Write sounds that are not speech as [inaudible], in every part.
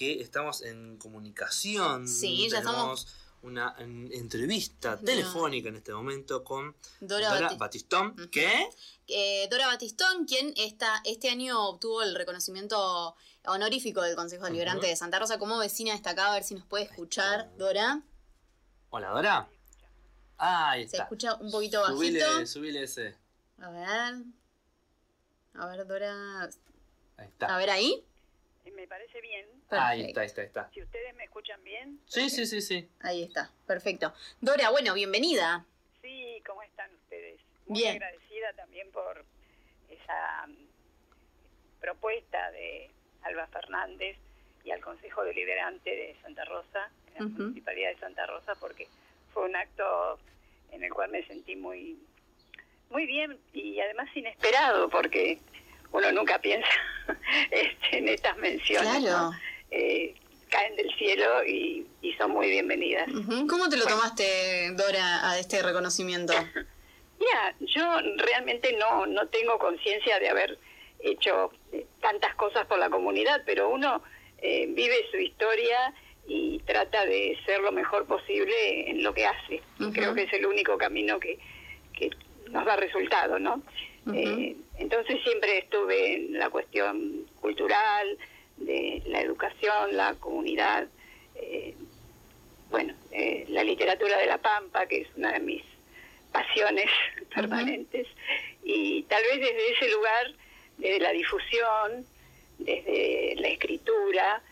que estamos en comunicación. Sí, ya Tenemos una en- entrevista No. telefónica en este momento con Dora Dora, Bati- Batistón, que Eh, Dora Batistón, quien esta, este año obtuvo el reconocimiento honorífico del Consejo Deliberante Ujú. de Santa Rosa como vecina destacada, a ver si nos puede escuchar, Dora. Hola Dora. Ah, ahí Se está. escucha un poquito bajito. Subile, subile ese. A ver. A ver, Dora. Ahí está. A ver ahí. Me parece bien. Ahí Perfecto. está, ahí está, ahí está. Si ustedes me escuchan bien. Sí, sí, sí, sí. Ahí está. Perfecto. Dora, bueno, bienvenida. Sí, ¿cómo están ustedes? Muy Bien. agradecida también por esa mm, propuesta de Alba Fernández y al Consejo Deliberante de Santa Rosa, en la. Municipalidad de Santa Rosa, porque fue un acto en el cual me sentí muy, muy bien y además inesperado, porque uno nunca piensa [laughs] este, en estas menciones. Claro. ¿no? Eh, caen del cielo y, y son muy bienvenidas. ¿Cómo te lo tomaste, Dora, a este reconocimiento? [laughs] Mira, yo realmente no, no tengo conciencia de haber hecho eh, tantas cosas por la comunidad, pero uno eh, vive su historia y trata de ser lo mejor posible en lo que hace. Creo que es el único camino que, que nos da resultado, ¿no? Eh, entonces siempre estuve en la cuestión cultural, de la educación, la comunidad, eh, bueno, eh, la literatura de la Pampa, que es una de mis pasiones [laughs] permanentes, y tal vez desde ese lugar, desde la difusión, desde la escritura,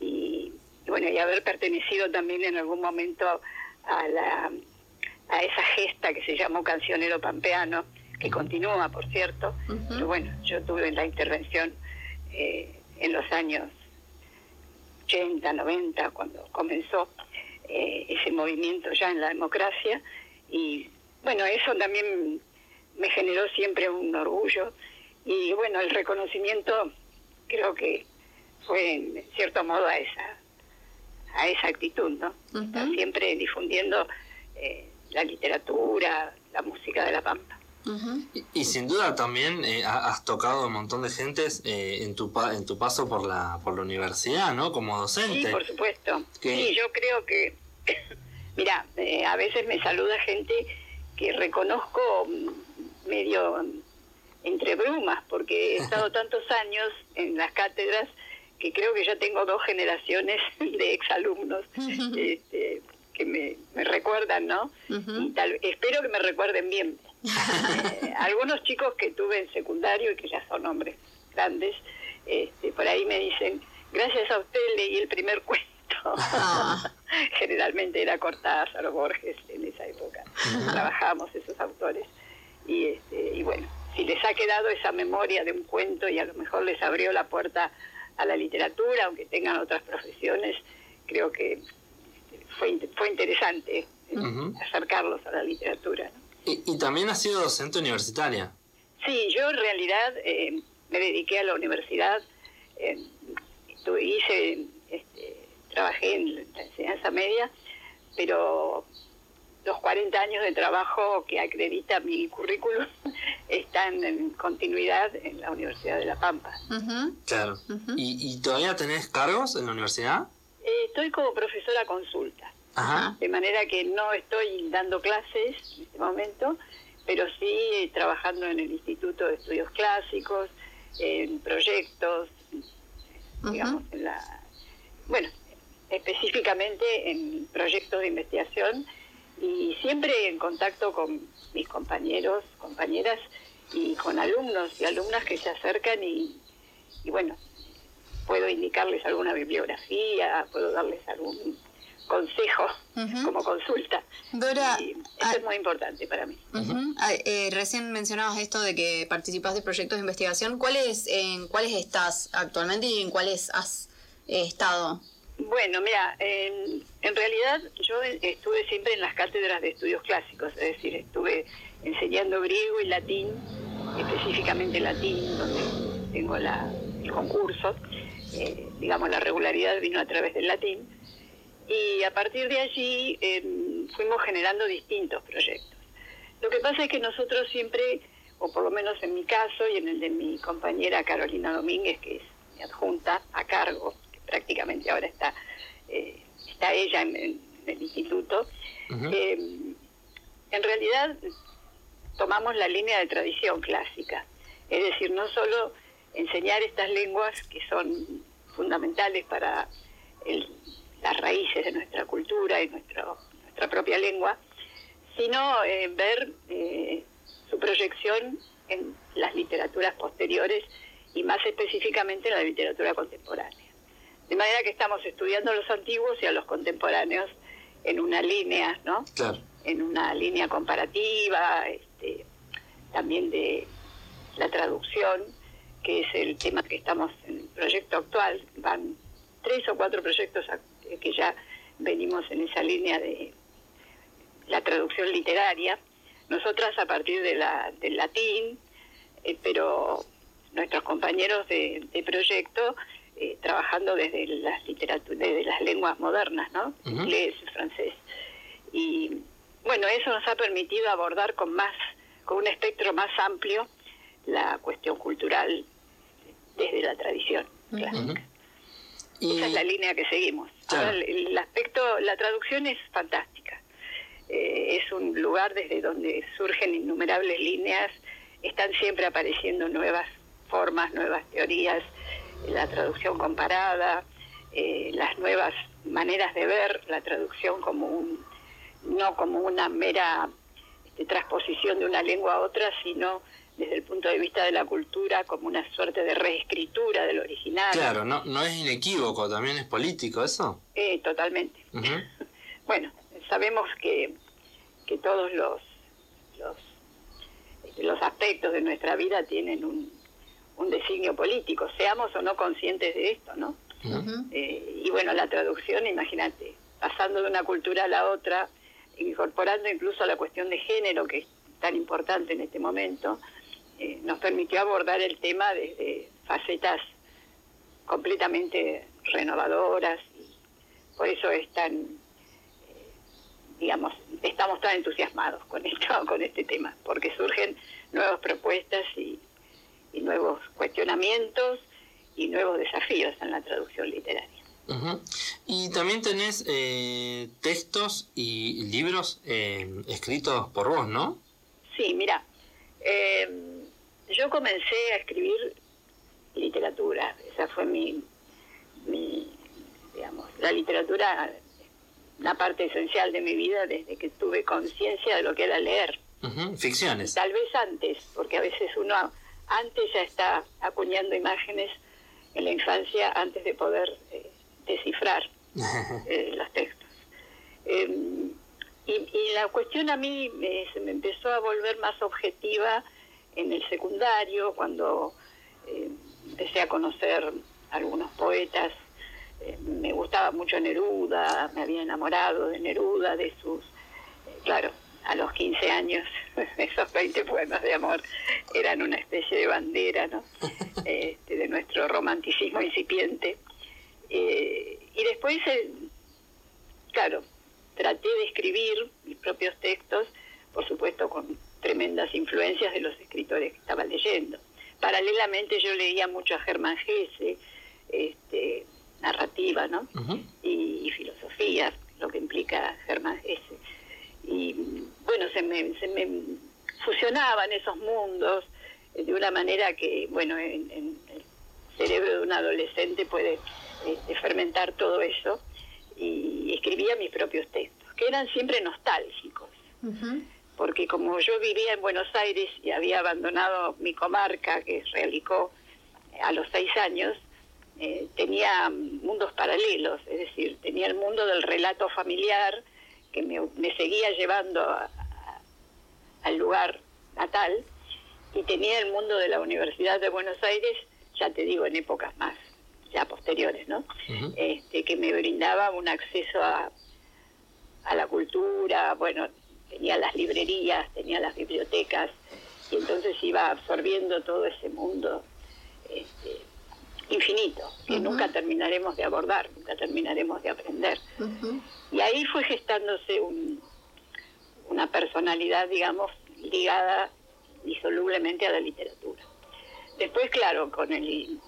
y, y bueno, y haber pertenecido también en algún momento a la a esa gesta que se llamó Cancionero Pampeano, que continúa, por cierto, pero bueno, yo tuve la intervención eh, en los años 80, 90, cuando comenzó eh, ese movimiento ya en la democracia. Y bueno, eso también me generó siempre un orgullo. Y bueno, el reconocimiento creo que fue en cierto modo a esa, a esa actitud, ¿no? Siempre difundiendo eh, la literatura, la música de la Pampa. Ujú. Y, y sin duda también eh, ha- has tocado a un montón de gentes eh, en tu pa- en tu paso por la por la universidad, ¿no? Como docente. Sí, por supuesto. ¿Qué? Sí, yo creo que, [coughs] mira, eh, a veces me saluda gente que reconozco medio entre brumas, porque he estado [laughs] tantos años en las cátedras que creo que ya tengo dos generaciones [laughs] de exalumnos [laughs] este, que me, me recuerdan, ¿no? Y tal, espero que me recuerden bien. Eh, [laughs] algunos chicos que tuve en secundario y que ya son hombres grandes, este, por ahí me dicen, gracias a usted leí el primer cuento. Ah. [laughs] Generalmente era Cortázar o Borges en esa época. Trabajábamos esos autores. Y, este, y bueno, si les ha quedado esa memoria de un cuento y a lo mejor les abrió la puerta a la literatura, aunque tengan otras profesiones, creo que fue, fue interesante acercarlos a la literatura. ¿no? Y, y también has sido docente universitaria. Sí, yo en realidad eh, me dediqué a la universidad, eh, estuve- hice, este, trabajé en la enseñanza media, pero los 40 años de trabajo que acredita mi currículum [laughs] están en continuidad en la Universidad de La Pampa. Claro. Ujú. ¿Y, y todavía tenés cargos en la universidad? Eh, estoy como profesora consulta. Ajá. De manera que no estoy dando clases en este momento, pero sí eh, trabajando en el Instituto de Estudios Clásicos, en proyectos, digamos, en la, bueno, específicamente en proyectos de investigación y siempre en contacto con mis compañeros, compañeras y con alumnos y alumnas que se acercan y, y bueno, puedo indicarles alguna bibliografía, puedo darles algún consejo como consulta. Dora, Y eso ah, es muy importante para mí. Ah, eh, recién mencionabas esto de que participas de proyectos de investigación. ¿Cuáles, en cuáles estás actualmente y en cuáles has eh, estado? Bueno, mira, en, en realidad yo estuve siempre en las cátedras de estudios clásicos, es decir, estuve enseñando griego y latín, específicamente latín, donde tengo la, el concurso, eh, digamos, la regularidad vino a través del latín, y a partir de allí eh, fuimos generando distintos proyectos. Lo que pasa es que nosotros siempre, o por lo menos en mi caso y en el de mi compañera Carolina Domínguez, que es mi adjunta a cargo, que prácticamente ahora está, eh, está ella en, el instituto. Eh, en realidad tomamos la línea de tradición clásica, es decir, no solo enseñar estas lenguas que son fundamentales para las raíces de nuestra cultura y nuestro, nuestra propia lengua, sino eh, ver eh, su proyección en las literaturas posteriores y más específicamente en la literatura contemporánea. De manera que estamos estudiando a los antiguos y a los contemporáneos en una línea, ¿no? En una línea comparativa, este, también de la traducción, que es el tema que estamos en el proyecto actual. Van tres o cuatro proyectos que ya venimos en esa línea de la traducción literaria. Nosotras a partir de la, del latín, eh, pero nuestros compañeros de, proyecto eh, trabajando desde las literaturas, desde las lenguas modernas, ¿no? Inglés, francés. Y bueno, eso nos ha permitido abordar con más, con un espectro más amplio la cuestión cultural desde la tradición clásica. Esa es la línea que seguimos. el aspecto, la traducción es fantástica. Eh, es un lugar desde donde surgen innumerables líneas, están siempre apareciendo nuevas formas, nuevas teorías, la traducción comparada, eh, las nuevas maneras de ver la traducción como un, no como una mera este, transposición de una lengua a otra, sino desde el punto de vista de la cultura como una suerte de reescritura del original. Claro, no, no es inequívoco, también es político eso. Eh, totalmente. [laughs] bueno, sabemos que, que todos los, los, los aspectos de nuestra vida tienen un, un designio político, seamos o no conscientes de esto, ¿no? Eh, y bueno, la traducción, imagínate, pasando de una cultura a la otra, incorporando incluso la cuestión de género, que es tan importante en este momento, eh, nos permitió abordar el tema desde facetas completamente renovadoras. Y por eso es tan, eh, digamos, estamos tan entusiasmados con esto, [laughs] con este tema, porque surgen nuevas propuestas y, nuevos cuestionamientos y nuevos desafíos en la traducción literaria. Y también tenés eh, textos y libros escritos por vos, ¿no? Sí, mira, yo comencé a escribir literatura, esa fue mi, mi digamos, la literatura, una parte esencial de mi vida desde que tuve conciencia de lo que era leer. Ficciones. Tal vez antes, porque a veces uno antes ya está acuñando imágenes en la infancia antes de poder eh, descifrar [laughs] eh, los textos. Em, y, la cuestión a mí se me empezó a volver más objetiva en el secundario, cuando eh, empecé a conocer algunos poetas. Eh, me gustaba mucho Neruda, me había enamorado de Neruda, de sus... Eh, claro, a los 15 años, [laughs] esos 20 poemas de amor eran una especie de bandera, ¿no? [laughs] Este, de nuestro romanticismo incipiente. y después, claro, traté de escribir mis propios textos, por supuesto con tremendas influencias de los escritores que estaba leyendo. Paralelamente yo leía mucho a Germán Gese, este, narrativa, ¿no? y, filosofía, lo que implica Germán Gese. Y bueno, se me, se me fusionaban esos mundos de una manera que, bueno, en, el cerebro de un adolescente puede este, fermentar todo eso. Y escribía mis propios textos, que eran siempre nostálgicos porque como yo vivía en Buenos Aires y había abandonado mi comarca, que es Realicó, a los seis años, eh, tenía mundos paralelos, es decir, tenía el mundo del relato familiar que me, seguía llevando al lugar natal y tenía el mundo de la Universidad de Buenos Aires, ya te digo, en épocas más ya posteriores, ¿no? este, que me brindaba un acceso a, a la cultura, bueno, tenía las librerías, tenía las bibliotecas, y entonces iba absorbiendo todo ese mundo este, infinito, que nunca terminaremos de abordar, nunca terminaremos de aprender. Y ahí fue gestándose una personalidad, digamos, ligada disolublemente a la literatura. Después, claro, con, el,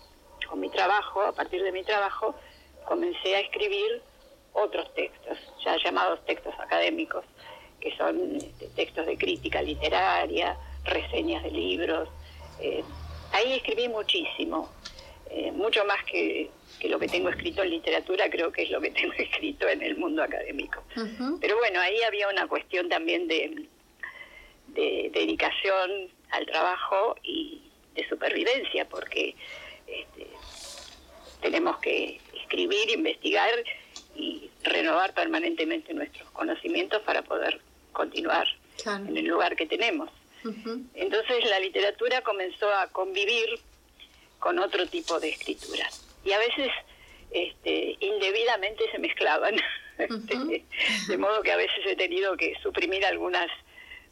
con mi trabajo, a partir de mi trabajo, comencé a escribir otros textos, ya llamados textos académicos, que son este, textos de crítica literaria, reseñas de libros. Eh, ahí escribí muchísimo, eh, mucho más que, lo que tengo escrito en literatura, creo que es lo que [laughs] tengo escrito en el mundo académico. Pero bueno, ahí había una cuestión también de, de dedicación al trabajo y de supervivencia, porque este, tenemos que escribir, investigar y renovar permanentemente nuestros conocimientos para poder continuar en el lugar que tenemos. Entonces la literatura comenzó a convivir con otro tipo de escritura y a veces este, indebidamente se mezclaban, [laughs] de modo que a veces he tenido que suprimir algunas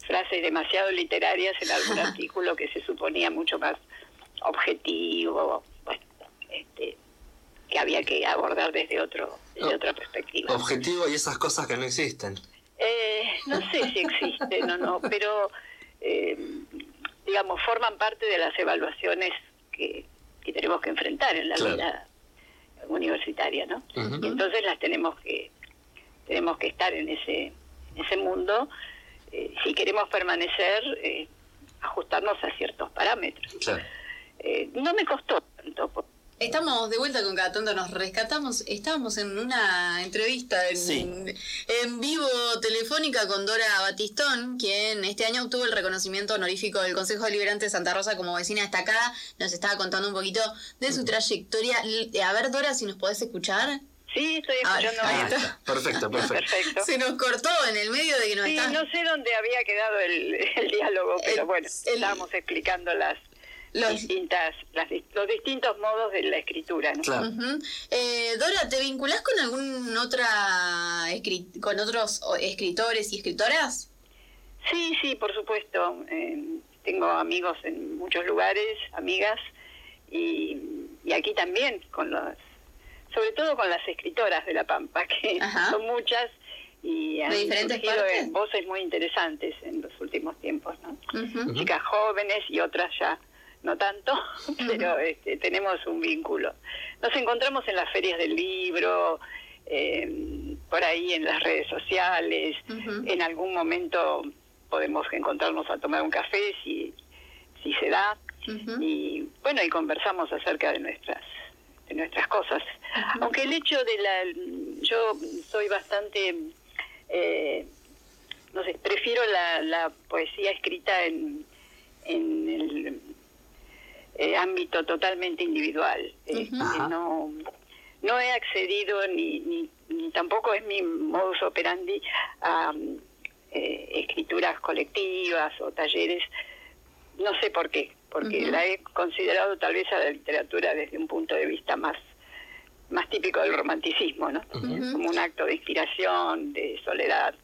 frases demasiado literarias en algún [laughs] artículo que se suponía mucho más objetivo, bueno, este, que había que abordar desde otro desde otra perspectiva. Objetivo y esas cosas que no existen. Eh, no sé si existen o no, pero eh, digamos forman parte de las evaluaciones que, tenemos que enfrentar en la vida universitaria, ¿no? y entonces las tenemos que tenemos que estar en ese en ese mundo eh, si queremos permanecer, eh, ajustarnos a ciertos parámetros. Eh, no me costó tanto. Estamos de vuelta con cada tanto nos rescatamos. Estábamos en una entrevista en, en, vivo telefónica con Dora Batistón, quien este año obtuvo el reconocimiento honorífico del Consejo Deliberante de Santa Rosa como vecina destacada. Nos estaba contando un poquito de su trayectoria. A ver, Dora, si nos podés escuchar. Sí, estoy ah, escuchando. perfecto, perfecto, Se nos cortó en el medio de que nos Sí, no sé dónde había quedado el, diálogo, pero bueno, estábamos explicando las distintas, las, los distintos modos de la escritura. Eh, Dora, ¿te vinculás con algún otra con otros escritores y escritoras? Sí, sí, por supuesto. Eh, tengo amigos en muchos lugares, amigas, y, y aquí también con los sobre todo con las escritoras de La Pampa, [laughs] que son muchas y han surgido en voces muy interesantes en los últimos tiempos, ¿no? Chicas jóvenes y otras ya no tanto, [laughs] pero este, tenemos un vínculo. Nos encontramos en las ferias del libro, eh, por ahí en las redes sociales, en algún momento podemos encontrarnos a tomar un café si, si se da, y bueno, y conversamos acerca de nuestras de nuestras cosas. Aunque el hecho de la... Yo soy bastante... Eh, no sé, prefiero la, la poesía escrita en, en el eh, ámbito totalmente individual. Eh, no, no he accedido ni, ni, ni, tampoco es mi modus operandi a escrituras colectivas o talleres. No sé por qué porque la he considerado tal vez a la literatura desde un punto de vista más más típico del romanticismo, ¿no? Como un acto de inspiración, de soledad.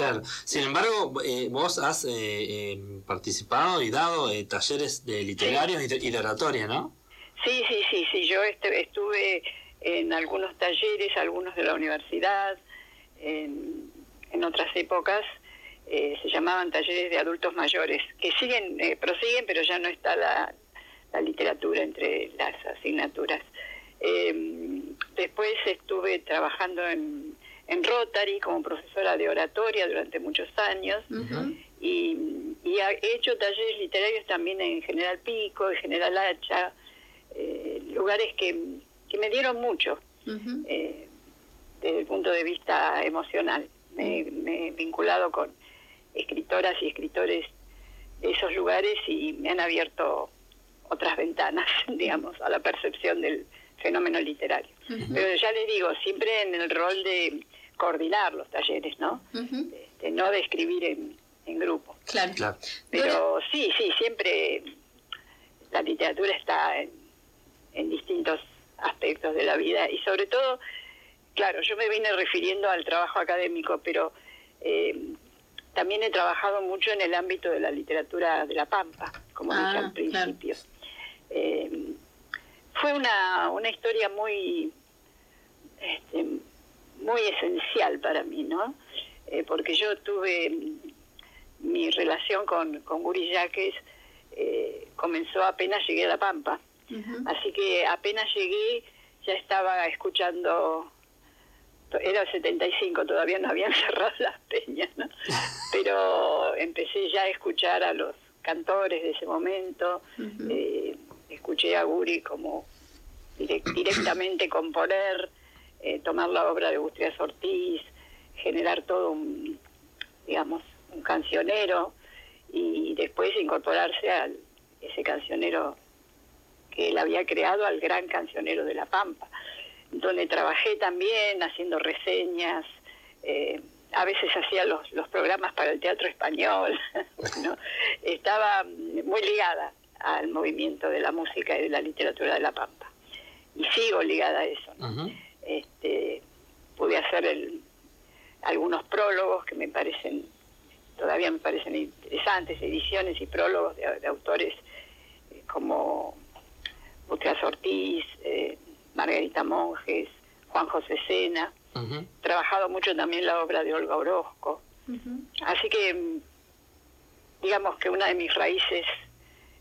Claro. Sin embargo, eh, vos has eh, eh, participado y dado talleres de literarios y, de, oratoria, ¿no? Sí, sí, sí, sí. Yo estuve en algunos talleres, algunos de la universidad, en, en otras épocas, eh, se llamaban talleres de adultos mayores, que siguen, eh, prosiguen, pero ya no está la, literatura entre las asignaturas. Em, después estuve trabajando en, en, Rotary como profesora de oratoria durante muchos años. Y, he hecho talleres literarios también en General Pico, en General Hacha, eh, lugares que, que, me dieron mucho desde el punto de vista emocional. me he vinculado con escritoras y escritores de esos lugares y me han abierto otras ventanas, [laughs] digamos, a la percepción del fenómeno literario. Pero ya les digo, siempre en el rol de coordinar los talleres, ¿no? Este, no de escribir en, en grupo. Claro. claro. Pero sí, sí, siempre la literatura está en, en distintos aspectos de la vida y sobre todo, claro, yo me vine refiriendo al trabajo académico, pero eh, también he trabajado mucho en el ámbito de la literatura de la Pampa, como dije ah, al principio. Eh, fue una, una historia muy, este, muy esencial para mí, ¿no? Eh, porque yo tuve mi relación con, con Guri Yaques, eh, comenzó apenas llegué a La Pampa. Así que apenas llegué, ya estaba escuchando, era 75, todavía no habían [laughs] cerrado las peñas, ¿no? [laughs] Pero empecé ya a escuchar a los cantores de ese momento, eh, escuché a Guri como directamente componer, eh, tomar la obra de Bustrias Ortiz, generar todo un, digamos, un cancionero y después incorporarse a ese cancionero que él había creado al gran cancionero de La Pampa, donde trabajé también haciendo reseñas, eh, a veces hacía los, los programas para el teatro español, [laughs] estaba muy ligada al movimiento de la música y de la literatura de La Pampa. Y sigo ligada a eso. Este, pude hacer el, algunos prólogos que me parecen, todavía me parecen interesantes, ediciones y prólogos de, autores eh, como Butrias Ortiz, eh, Margarita Monjes, Juan José Sena. Trabajado mucho también la obra de Olga Orozco. Así que, mm, digamos que una de mis raíces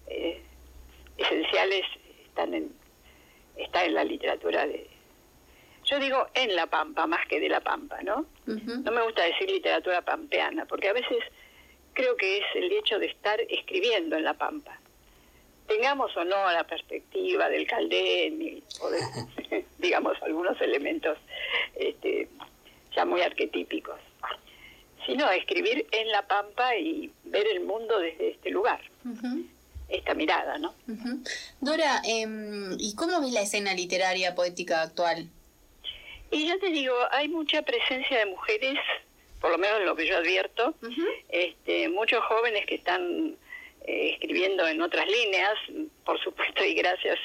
eh, esenciales están en, está en la literatura de... Yo digo en la pampa más que de la pampa, ¿no? No me gusta decir literatura pampeana, porque a veces creo que es el hecho de estar escribiendo en la pampa tengamos o no la perspectiva del Caldén o de, [laughs] [laughs] digamos, algunos elementos este, ya muy arquetípicos, sino escribir en la pampa y ver el mundo desde este lugar. Esta mirada, ¿no? Dora, eh, ¿y cómo ves la escena literaria poética actual? Y yo te digo, hay mucha presencia de mujeres, por lo menos lo que yo advierto, este, muchos jóvenes que están eh, escribiendo en otras líneas, por supuesto, y gracias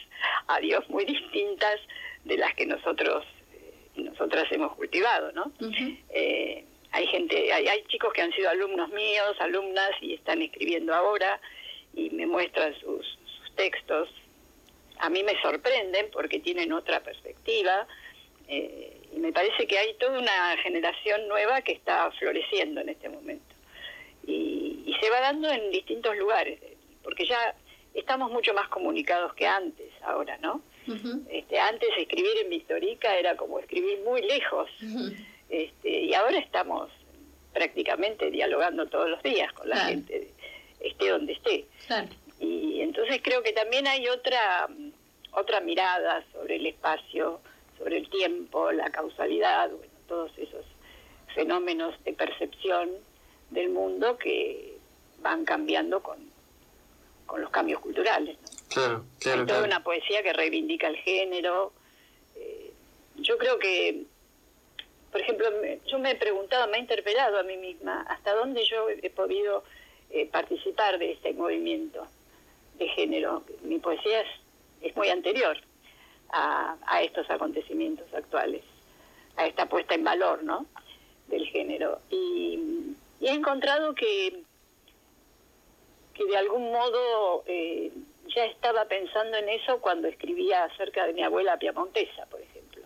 a Dios muy distintas de las que nosotros eh, nosotras hemos cultivado, ¿no? Eh, hay gente, hay, hay chicos que han sido alumnos míos, alumnas y están escribiendo ahora y me muestran sus, sus textos. A mí me sorprenden porque tienen otra perspectiva y me parece que hay toda una generación nueva que está floreciendo en este momento. Y, se va dando en distintos lugares, porque ya estamos mucho más comunicados que antes ahora, ¿no? este, antes escribir en Victorica era como escribir muy lejos, este, y ahora estamos prácticamente dialogando todos los días con la gente, esté donde esté. Y entonces creo que también hay otra, otra mirada sobre el espacio, sobre el tiempo, la causalidad, bueno, todos esos fenómenos de percepción del mundo que van cambiando con, con los cambios culturales. Claro, claro. Hay toda una poesía que reivindica el género. Eh, yo creo que, por ejemplo, yo me he preguntado, me he interpelado a mí misma hasta dónde yo he podido eh, participar de este movimiento de género. Mi poesía es, es muy anterior a, a estos acontecimientos actuales, a esta puesta en valor, ¿no? del género. Y y he encontrado que, que de algún modo eh, ya estaba pensando en eso cuando escribía acerca de mi abuela piamontesa, por ejemplo,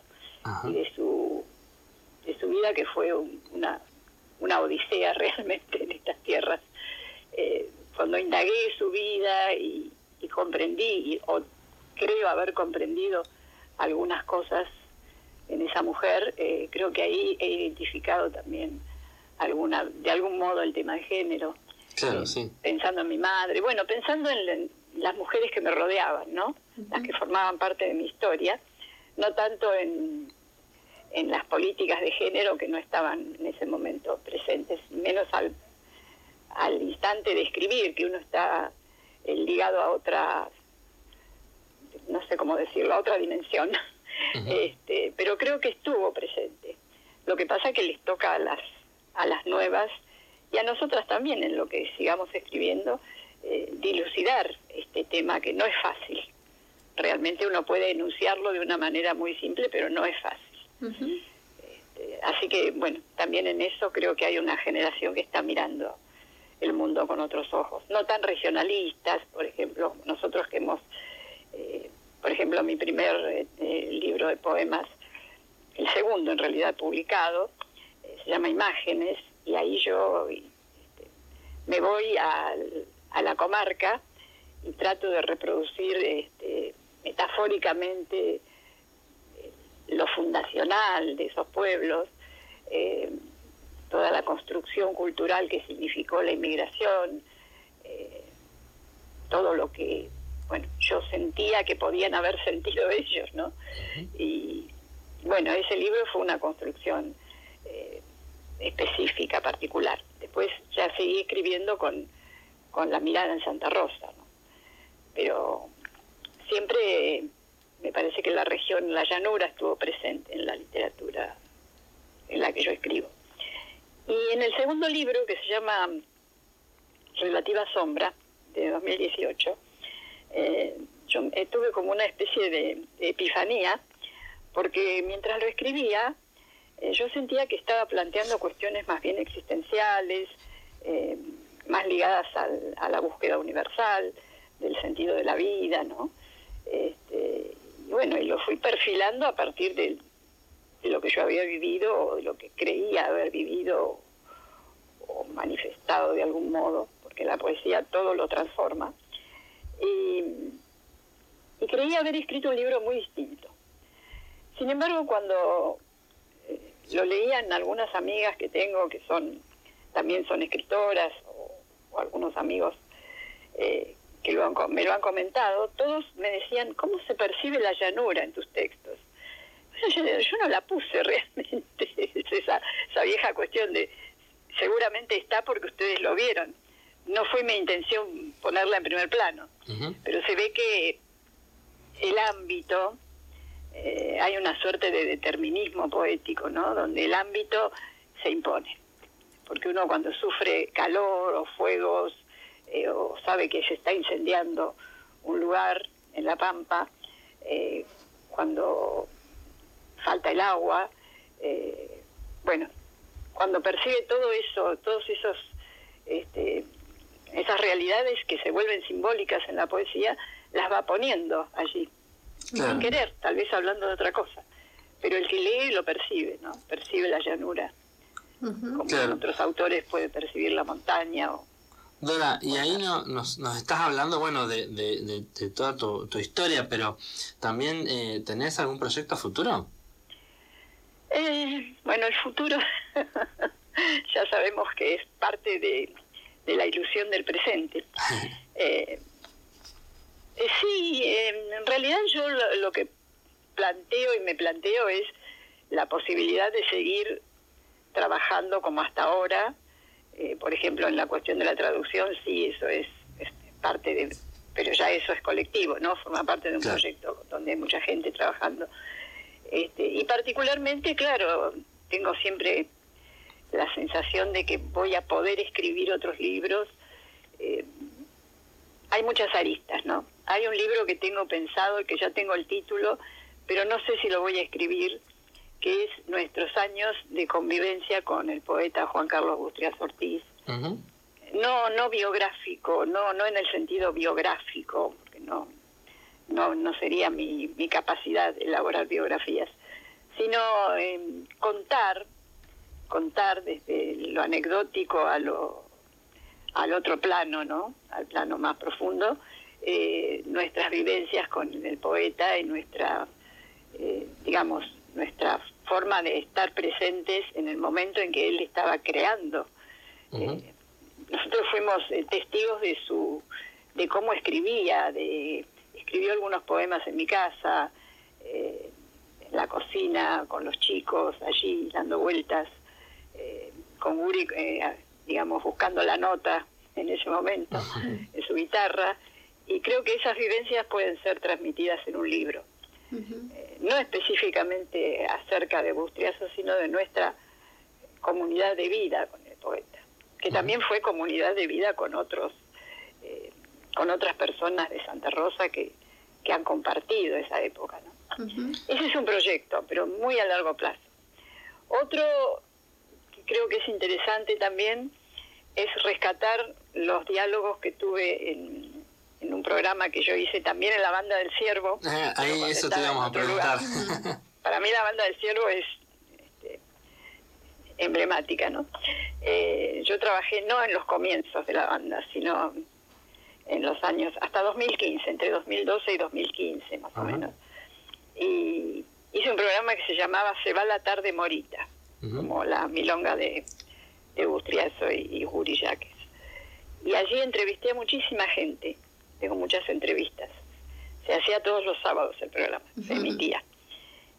y de su, de su vida que fue una, una odisea [laughs] realmente en estas tierras. Eh, cuando indagué su vida y, comprendí, o creo haber comprendido algunas cosas en esa mujer, eh, creo que ahí he identificado también alguna de algún modo el tema de género. Claro, eh, sí. Pensando en mi madre, bueno, pensando en, las mujeres que me rodeaban, ¿no? Las que formaban parte de mi historia, no tanto en, en las políticas de género que no estaban en ese momento presentes, menos al, al instante de escribir, que uno está eh, ligado a otra, no sé cómo decirlo, a otra dimensión. [laughs] este, pero creo que estuvo presente. Lo que pasa es que les toca a las a las nuevas y a nosotras también en lo que sigamos escribiendo, eh, dilucidar este tema que no es fácil. Realmente uno puede enunciarlo de una manera muy simple, pero no es fácil. Este, así que, bueno, también en eso creo que hay una generación que está mirando el mundo con otros ojos, no tan regionalistas, por ejemplo, nosotros que hemos, eh, por ejemplo, mi primer eh, libro de poemas, el segundo en realidad publicado, se llama Imágenes, y ahí yo este, me voy a, la comarca y trato de reproducir este, metafóricamente eh, fundacional de esos pueblos, eh, toda la construcción cultural que significó la inmigración, eh, todo lo que, bueno, yo sentía que podían haber [laughs] sentido ellos, ¿no? Y bueno, ese libro fue una construcción eh, específica, particular. Después ya seguí escribiendo con, con la mirada en Santa Rosa, ¿no? Pero siempre me parece que la región, la llanura estuvo presente en la literatura en la que yo escribo. Y en el segundo libro, que se llama Relativa Sombra, de 2018, eh, yo tuve como una especie de, epifanía, porque mientras lo escribía, eh, yo sentía que estaba planteando cuestiones más bien existenciales, eh, más ligadas a la búsqueda universal, del sentido de la vida, ¿no? Este, y bueno, y lo fui perfilando a partir de, lo que yo había vivido o de lo que creía haber vivido o manifestado de algún modo, porque la poesía todo lo transforma. Y, y creía haber escrito un libro muy distinto. Sin embargo, cuando eh, lo leían algunas amigas que tengo que son también son escritoras o, algunos amigos eh, que me lo han comentado, todos me decían, ¿cómo se percibe la llanura en tus textos? Yo, no la puse [laughs] realmente, esa vieja cuestión de, seguramente está porque ustedes lo vieron. No fue mi intención ponerla en primer plano, pero se ve que el ámbito, eh, hay una suerte de determinismo poético, ¿no? Donde el ámbito se impone. Porque uno cuando sufre calor o fuegos eh, o sabe que se está incendiando un lugar en la pampa, eh, cuando falta el agua, eh, bueno, cuando percibe todo eso, todos esos, este, esas realidades que se vuelven simbólicas en la poesía, las va poniendo allí, sin querer, tal vez hablando de otra cosa, pero el que lee lo percibe, ¿no? Percibe la llanura, como otros autores puede percibir la montaña o Dora, y ahí no, nos, nos estás hablando, bueno, de, de, toda tu, historia, pero también eh, tenés algún proyecto futuro? Eh, bueno, el futuro [laughs] ya sabemos que es parte de, la ilusión del presente. Eh, eh, sí, en realidad yo lo que planteo y me planteo es la posibilidad de seguir trabajando como hasta ahora, eh, por ejemplo, en la cuestión de la traducción, sí, eso es, parte de, pero ya eso es colectivo, ¿no? Forma parte de un proyecto donde hay mucha gente trabajando. Este, y particularmente, claro, tengo siempre la sensación de que voy a poder escribir otros libros. Eh, hay muchas aristas, ¿no? Hay un libro que tengo pensado y que ya tengo el título, pero no sé si lo voy a escribir que es nuestros años de convivencia con el poeta Juan Carlos Bustrias Ortiz. No, no biográfico, no, no en el sentido biográfico, porque no, no, no sería mi, mi capacidad elaborar biografías, sino contar, contar desde lo anecdótico a lo, al otro plano, ¿no? Al plano más profundo, eh, nuestras vivencias con el poeta y nuestra, eh, digamos, nuestra forma de estar presentes en el momento en que él estaba creando. Eh, nosotros fuimos testigos de su de cómo escribía, de escribió algunos poemas en mi casa, en la cocina, con los chicos, allí dando vueltas, con Uri, digamos, buscando la nota en ese momento, en su guitarra, y creo que esas vivencias pueden ser transmitidas en un libro. No específicamente acerca de Bustriazo, sino de nuestra comunidad de vida con el poeta, que también fue comunidad de vida con otros, eh, con otras personas de Santa Rosa que, que han compartido esa época. Ese es un proyecto, pero muy a largo plazo. Otro creo que es interesante también es rescatar los diálogos que tuve en en un programa que yo hice también en la banda del Ciervo. Eh, ahí eso te íbamos a preguntar. [laughs] Para mí la banda del Ciervo es este, emblemática, ¿no? Eh, yo trabajé no en los comienzos de la banda, sino en los años, hasta 2015, entre 2012 y 2015 más o menos. Y, hice un programa que se llamaba Se va la tarde morita, como la milonga de, de Bustriazo y, y Juri Y allí entrevisté a muchísima gente, tengo muchas entrevistas. Se hacía todos los sábados el programa, se emitía.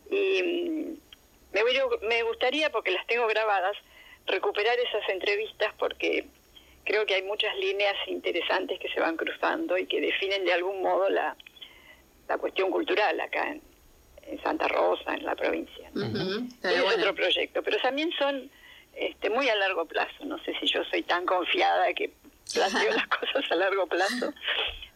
Y mm, me, me gustaría, porque las tengo grabadas, recuperar esas entrevistas porque creo que hay muchas líneas interesantes que se van cruzando y que definen de algún modo la, la cuestión cultural acá en, Santa Rosa, en la provincia. Es otro proyecto, pero también son este, muy a largo plazo. No sé si yo soy tan confiada que planteo [laughs] las cosas a largo plazo,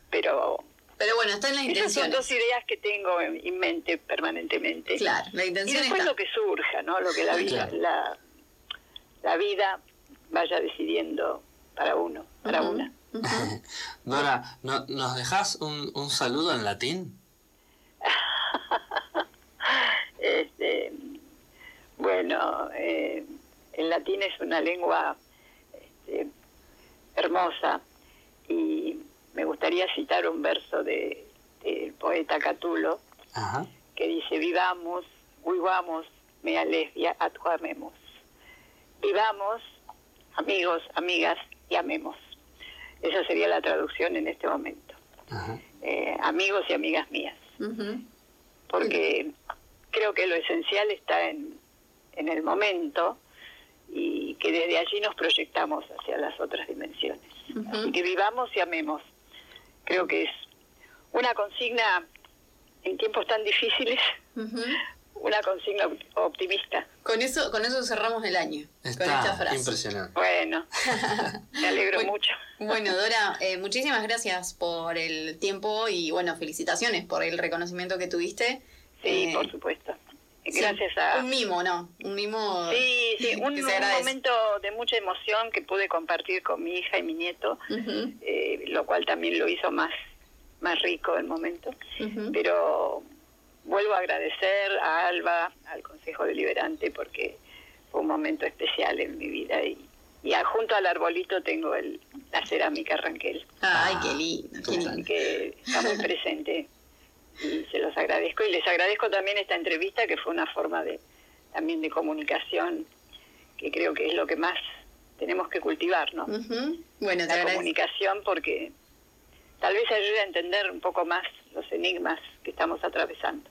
pero pero bueno, está en la intención. Esas son dos ideas que tengo en, mente permanentemente. Claro, la intención Y después lo que surja, ¿no? Lo que la vida, la, la vida vaya decidiendo para uno, para una. [laughs] Dora, ¿nos dejas un, un saludo en latín? [laughs] este, bueno, eh, el latín es una lengua este, hermosa y me gustaría citar un verso de, del poeta Catulo que dice vivamos, vivamos, me alesvia, atuamemos. Vivamos, amigos, amigas, y amemos. Esa sería la traducción en este momento. Eh, amigos y amigas mías. Porque creo que lo esencial está en, en el momento y que desde allí nos proyectamos hacia las otras dimensiones. Así que vivamos y amemos. Creo que es una consigna en tiempos tan difíciles una consigna optimista. Con eso, con eso cerramos el año. Está con esta frase. Impresionante. Bueno, [laughs] me alegro mucho. Bueno, [laughs] Dora, eh, muchísimas gracias por el tiempo y bueno, felicitaciones por el reconocimiento que tuviste. Sí, eh, por supuesto. Gracias a... Un mimo, ¿no? Un mimo... Sí, sí, [laughs] un, momento de mucha emoción que pude compartir con mi hija y mi nieto, eh, lo cual también lo hizo más, más rico el momento. Pero vuelvo a agradecer a Alba, al Consejo Deliberante, porque fue un momento especial en mi vida y, y junto al arbolito tengo el, la cerámica Ranquel. Ay, qué lindo, qué lindo. Que está muy presente [laughs] y [laughs] se los agradezco. Y les agradezco también esta entrevista, que fue una forma de también de comunicación, que creo que es lo que más tenemos que cultivar, ¿no? Bueno, la comunicación, porque tal vez ayude a entender un poco más los enigmas que estamos atravesando.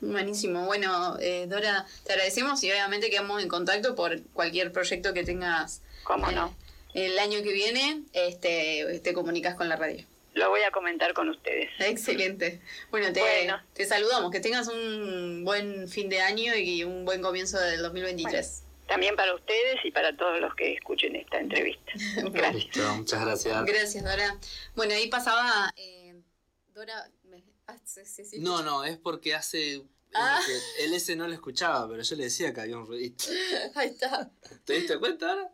Buenísimo. Bueno, eh, Dora, te agradecemos y obviamente quedamos en contacto por cualquier proyecto que tengas. ¿Cómo no? Eh, el año que viene este, te comunicas con la radio. Lo voy a comentar con ustedes. Excelente. Bueno, te, te saludamos. Que tengas un buen fin de año y un buen comienzo del 2023. también para ustedes y para todos los que escuchen esta entrevista. [laughs] Gracias. muchas gracias. Gracias, Dora. Bueno, ahí pasaba... Eh, Dora. Ah, no, no, es porque hace. Ah. él ese no lo escuchaba, pero yo le decía que había un ruidito. [laughs] Ahí está. ¿Te diste cuenta ahora?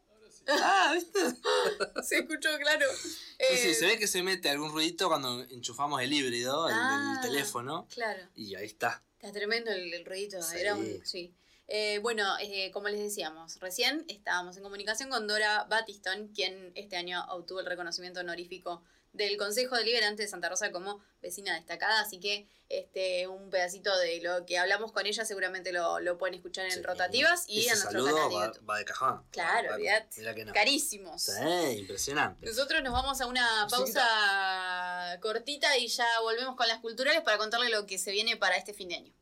Ah, ¿viste? [laughs] se escuchó claro. Sí, sí, se ve que se mete algún ruidito cuando enchufamos el híbrido, el, ah, teléfono. Claro. Y ahí está. Está tremendo el, ruidito. Era un. Sí. Eh, bueno, eh, como les decíamos, recién estábamos en comunicación con Dora Batistón, quien este año obtuvo el reconocimiento honorífico del Consejo Deliberante de Santa Rosa como vecina destacada, así que este un pedacito de lo que hablamos con ella seguramente lo, lo pueden escuchar en rotativas y, en nuestro canal de YouTube. Va, de cajón. Claro, no. carísimos. Sí, impresionante. Nosotros nos vamos a una pausa cortita y ya volvemos con las culturales para contarle lo que se viene para este fin de año.